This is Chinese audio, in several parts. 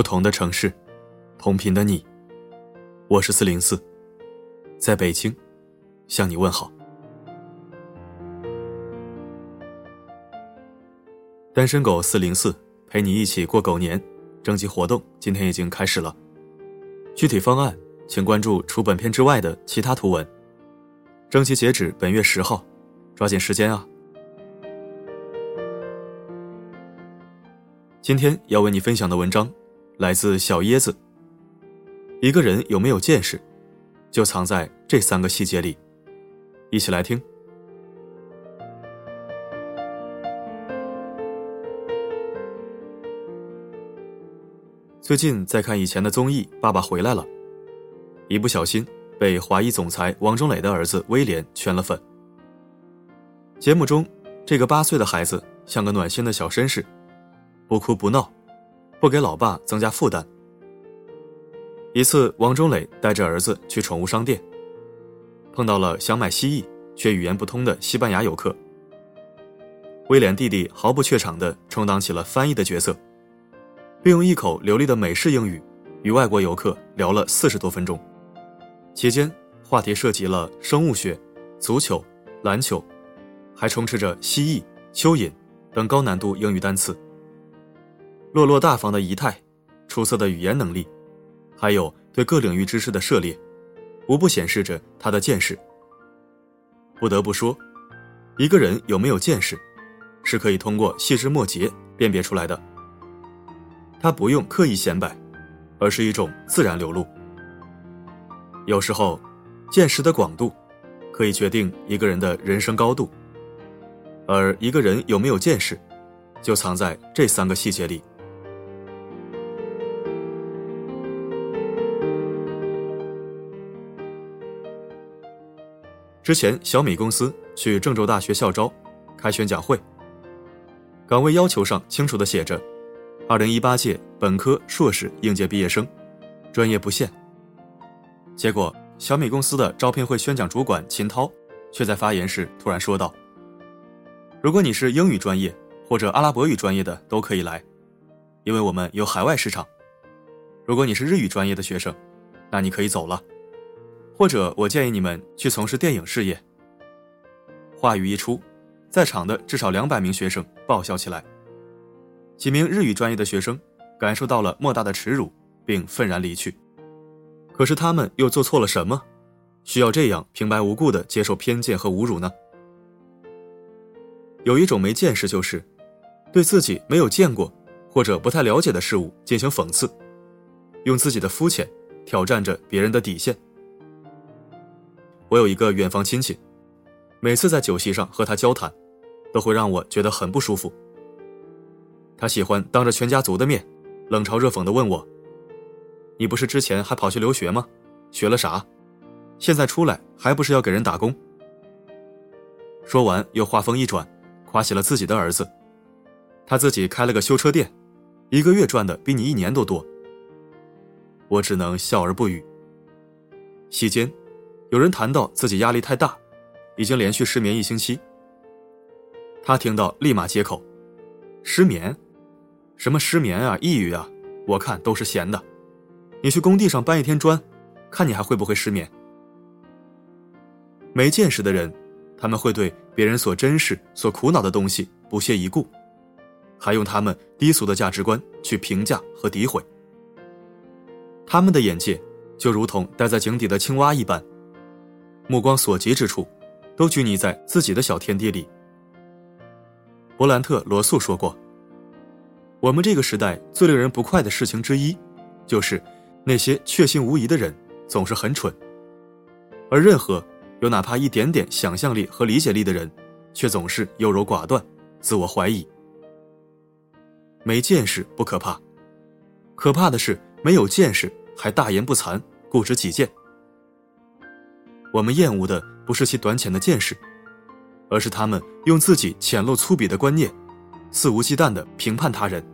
不同的城市，同频的你，我是四零四，在北京向你问好。单身狗四零四陪你一起过狗年征集活动今天已经开始了，具体方案请关注除本片之外的其他图文。征集截止本月十号，抓紧时间啊！今天要为你分享的文章，来自小椰子。一个人有没有见识，就藏在这三个细节里。一起来听。最近在看以前的综艺《爸爸回来了》，一不小心被华裔总裁王中磊的儿子威廉圈了粉。节目中，这个八岁的孩子像个暖心的小绅士。不哭不闹，不给老爸增加负担。一次，王中磊带着儿子去宠物商店，碰到了想买蜥蜴却语言不通的西班牙游客。威廉弟弟毫不怯场地充当起了翻译的角色，并用一口流利的美式英语与外国游客聊了四十多分钟。期间，话题涉及了生物学、足球、篮球，还充斥着蜥蜴、蚯蚓等高难度英语单词。落落大方的仪态，出色的语言能力，还有对各领域知识的涉猎，无不显示着他的见识。不得不说，一个人有没有见识，是可以通过细枝末节辨别出来的。他不用刻意显摆，而是一种自然流露。有时候，见识的广度，可以决定一个人的人生高度。而一个人有没有见识，就藏在这三个细节里。之前，小米公司去郑州大学校招，开宣讲会。岗位要求上清楚的写着：“二零一八届本科、硕士应届毕业生，专业不限。”结果，小米公司的招聘会宣讲主管秦涛却在发言时突然说道：“如果你是英语专业或者阿拉伯语专业的都可以来，因为我们有海外市场。如果你是日语专业的学生，那你可以走了。”或者，我建议你们去从事电影事业。话语一出，在场的至少两百名学生爆笑起来。几名日语专业的学生感受到了莫大的耻辱，并愤然离去。可是他们又做错了什么，需要这样平白无故的接受偏见和侮辱呢？有一种没见识，就是对自己没有见过或者不太了解的事物进行讽刺，用自己的肤浅挑战着别人的底线。我有一个远房亲戚，每次在酒席上和他交谈，都会让我觉得很不舒服。他喜欢当着全家族的面，冷嘲热讽地问我：“你不是之前还跑去留学吗？学了啥？现在出来还不是要给人打工？”说完又话锋一转，夸起了自己的儿子，他自己开了个修车店，一个月赚的比你一年都多。我只能笑而不语。席间。有人谈到自己压力太大，已经连续失眠一星期。他听到立马接口：“失眠？什么失眠啊？抑郁啊？我看都是闲的。你去工地上搬一天砖，看你还会不会失眠？”没见识的人，他们会对别人所珍视、所苦恼的东西不屑一顾，还用他们低俗的价值观去评价和诋毁。他们的眼界就如同待在井底的青蛙一般。目光所及之处，都拘泥在自己的小天地里。勃兰特·罗素说过：“我们这个时代最令人不快的事情之一，就是那些确信无疑的人总是很蠢，而任何有哪怕一点点想象力和理解力的人，却总是优柔寡断、自我怀疑。没见识不可怕，可怕的是没有见识还大言不惭、固执己见。”我们厌恶的不是其短浅的见识，而是他们用自己浅陋粗鄙的观念，肆无忌惮的评判他人，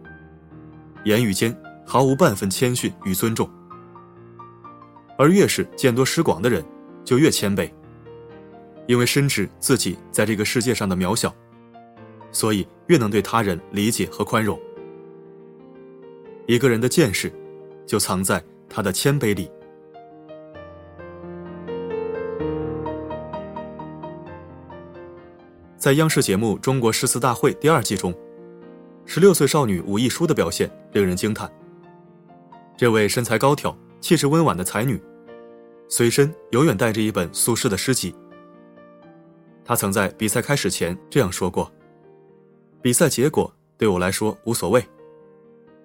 言语间毫无半分谦逊与尊重。而越是见多识广的人，就越谦卑，因为深知自己在这个世界上的渺小，所以越能对他人理解和宽容。一个人的见识，就藏在他的谦卑里。在央视节目《中国诗词大会》第二季中，十六岁少女武亦姝的表现令人惊叹。这位身材高挑、气质温婉的才女，随身永远带着一本苏轼的诗集。她曾在比赛开始前这样说过：“比赛结果对我来说无所谓，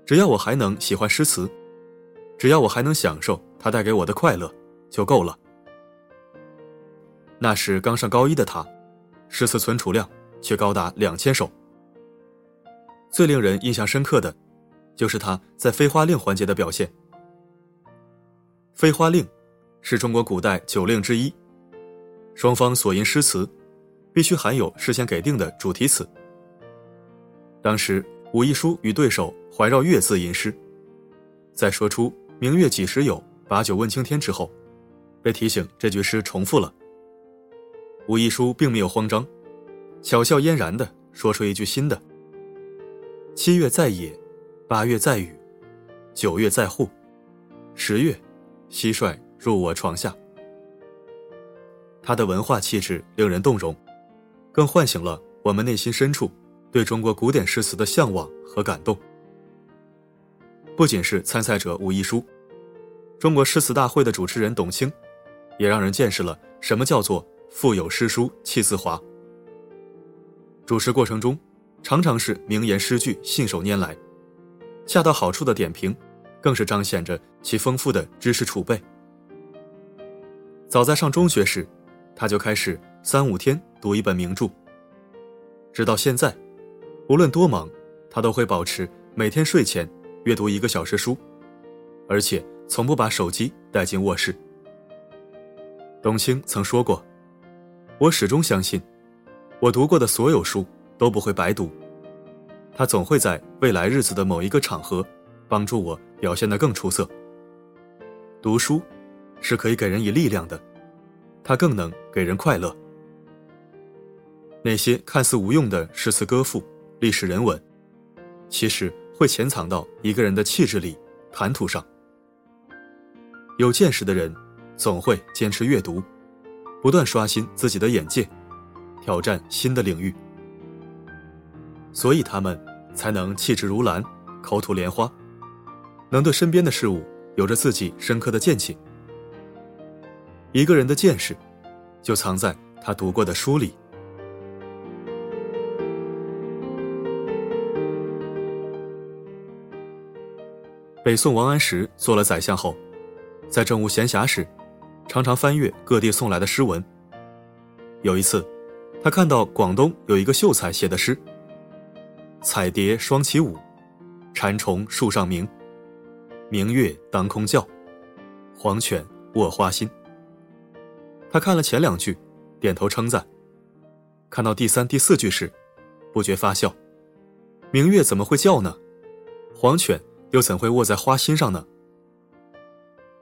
只要我还能喜欢诗词，只要我还能享受它带给我的快乐，就够了。”那时刚上高一的她。诗词存储量却高达两千首。最令人印象深刻的，就是他在飞花令环节的表现。飞花令是中国古代九令之一，双方所吟诗词必须含有事先给定的主题词。当时武亦姝与对手怀绕月字吟诗，在说出“明月几时有，把酒问青天”之后，被提醒这句诗重复了。武亦姝并没有慌张，巧笑嫣然的说出一句新的：“七月在野，八月在雨，九月在户，十月，蟋蟀入我床下。”他的文化气质令人动容，更唤醒了我们内心深处对中国古典诗词的向往和感动。不仅是参赛者武亦姝，中国诗词大会的主持人董卿，也让人见识了什么叫做。腹有诗书气自华。主持过程中，常常是名言诗句信手拈来，恰到好处的点评，更是彰显着其丰富的知识储备。早在上中学时，他就开始三五天读一本名著。直到现在，无论多忙，他都会保持每天睡前阅读一个小时书，而且从不把手机带进卧室。董卿曾说过。我始终相信，我读过的所有书都不会白读，它总会在未来日子的某一个场合，帮助我表现得更出色。读书是可以给人以力量的，它更能给人快乐。那些看似无用的诗词歌赋、历史人文，其实会潜藏到一个人的气质里、谈吐上。有见识的人，总会坚持阅读。不断刷新自己的眼界，挑战新的领域，所以他们才能气质如兰，口吐莲花，能对身边的事物有着自己深刻的见解。一个人的见识，就藏在他读过的书里。北宋王安石做了宰相后，在政务闲暇时。常常翻阅各地送来的诗文。有一次，他看到广东有一个秀才写的诗：“彩蝶双起舞，蝉虫树上鸣，明月当空叫，黄犬卧花心。”他看了前两句，点头称赞；看到第三、第四句时，不觉发笑：“明月怎么会叫呢？黄犬又怎会卧在花心上呢？”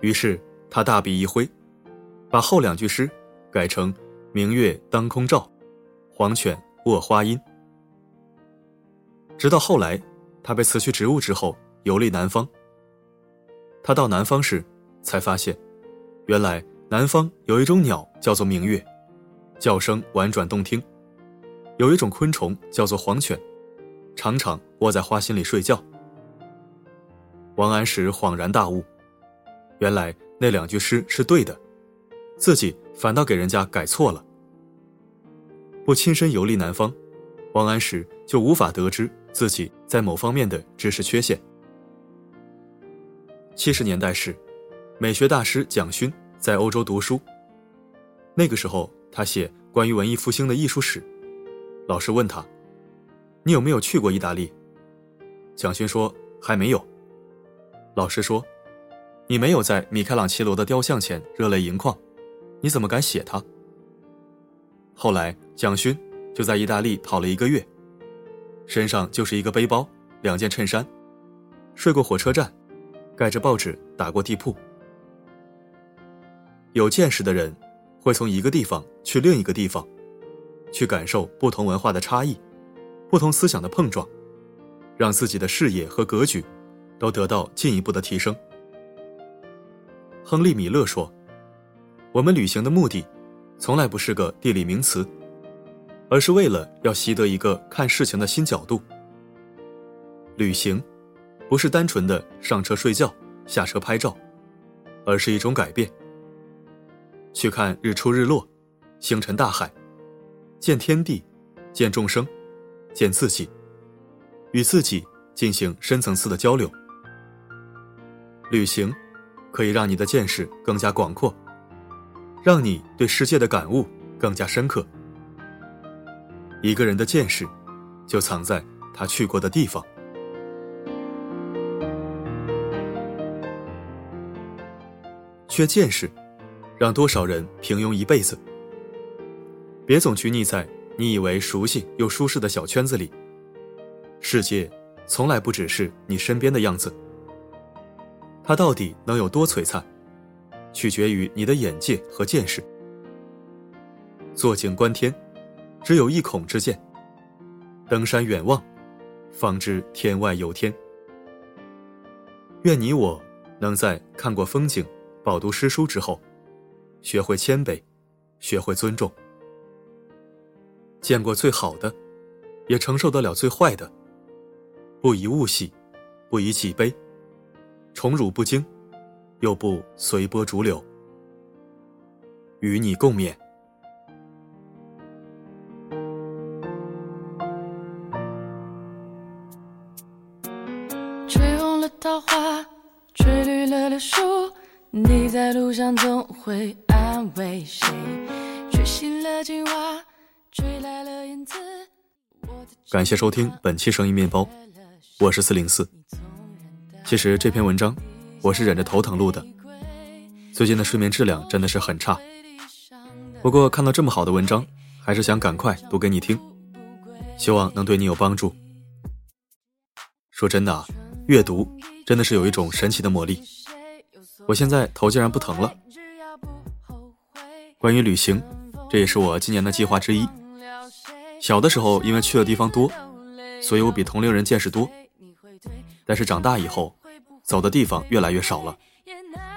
于是他大笔一挥。把后两句诗改成“明月当空照，黄犬卧花阴”。直到后来，他被辞去职务之后，游历南方。他到南方时，才发现，原来南方有一种鸟叫做明月，叫声婉转动听；有一种昆虫叫做黄犬，常常窝在花心里睡觉。王安石恍然大悟，原来那两句诗是对的。自己反倒给人家改错了。不亲身游历南方，王安石就无法得知自己在某方面的知识缺陷。七十年代时，美学大师蒋勋在欧洲读书。那个时候，他写关于文艺复兴的艺术史。老师问他：“你有没有去过意大利？”蒋勋说：“还没有。”老师说：“你没有在米开朗基罗的雕像前热泪盈眶。”你怎么敢写他？后来蒋勋就在意大利跑了一个月，身上就是一个背包、两件衬衫，睡过火车站，盖着报纸打过地铺。有见识的人会从一个地方去另一个地方，去感受不同文化的差异，不同思想的碰撞，让自己的视野和格局都得到进一步的提升。亨利·米勒说：“我们旅行的目的，从来不是个地理名词，而是为了要习得一个看事情的新角度。旅行，不是单纯的上车睡觉、下车拍照，而是一种改变。去看日出日落，星辰大海，见天地，见众生，见自己，与自己进行深层次的交流。旅行。”可以让你的见识更加广阔，让你对世界的感悟更加深刻。一个人的见识，就藏在他去过的地方。缺见识，让多少人平庸一辈子。别总拘泥在你以为熟悉又舒适的小圈子里。世界从来不只是你身边的样子。它到底能有多璀璨，取决于你的眼界和见识。坐井观天，只有一孔之见；登山远望，方知天外有天。愿你我能在看过风景、饱读诗书之后，学会谦卑，学会尊重。见过最好的，也承受得了最坏的。不以物喜，不以己悲。宠辱不惊，又不随波逐流，与你共勉。吹红了桃花，吹绿了柳树，你在路上总会安慰谁？吹醒了青蛙，吹来了燕子。感谢收听本期声音面包，我是四零四。其实这篇文章，我是忍着头疼录的。最近的睡眠质量真的是很差。不过看到这么好的文章，还是想赶快读给你听，希望能对你有帮助。说真的啊，阅读真的是有一种神奇的魔力。我现在头竟然不疼了。关于旅行，这也是我今年的计划之一。小的时候因为去的地方多，所以我比同龄人见识多。但是长大以后，走的地方越来越少了，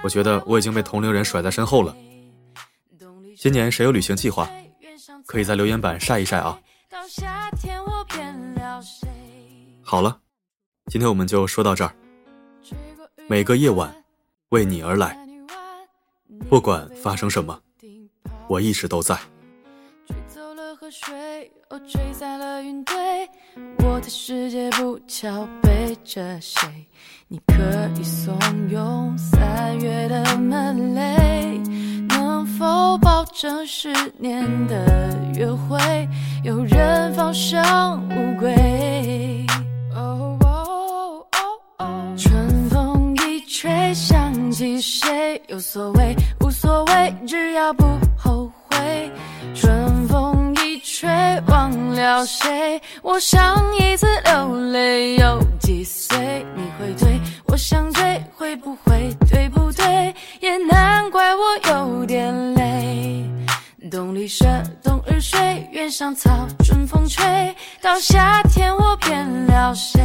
我觉得我已经被同龄人甩在身后了。今年谁有旅行计划，可以在留言板晒一晒啊。好了，今天我们就说到这儿。每个夜晚，为你而来，不管发生什么，我一直都在。吹散了云堆，我的世界不巧背着谁？你可以怂恿三月的门雷，能否保证十年的约会有人放生乌龟？春风一吹想起谁？有所谓无所谓，只要不后悔。春。谁？我上一次流泪有几岁？你会对，我想追，会不会对不对？也难怪我有点累。冬里蛇，冬日睡，原上草，春风吹到夏天，我变了谁？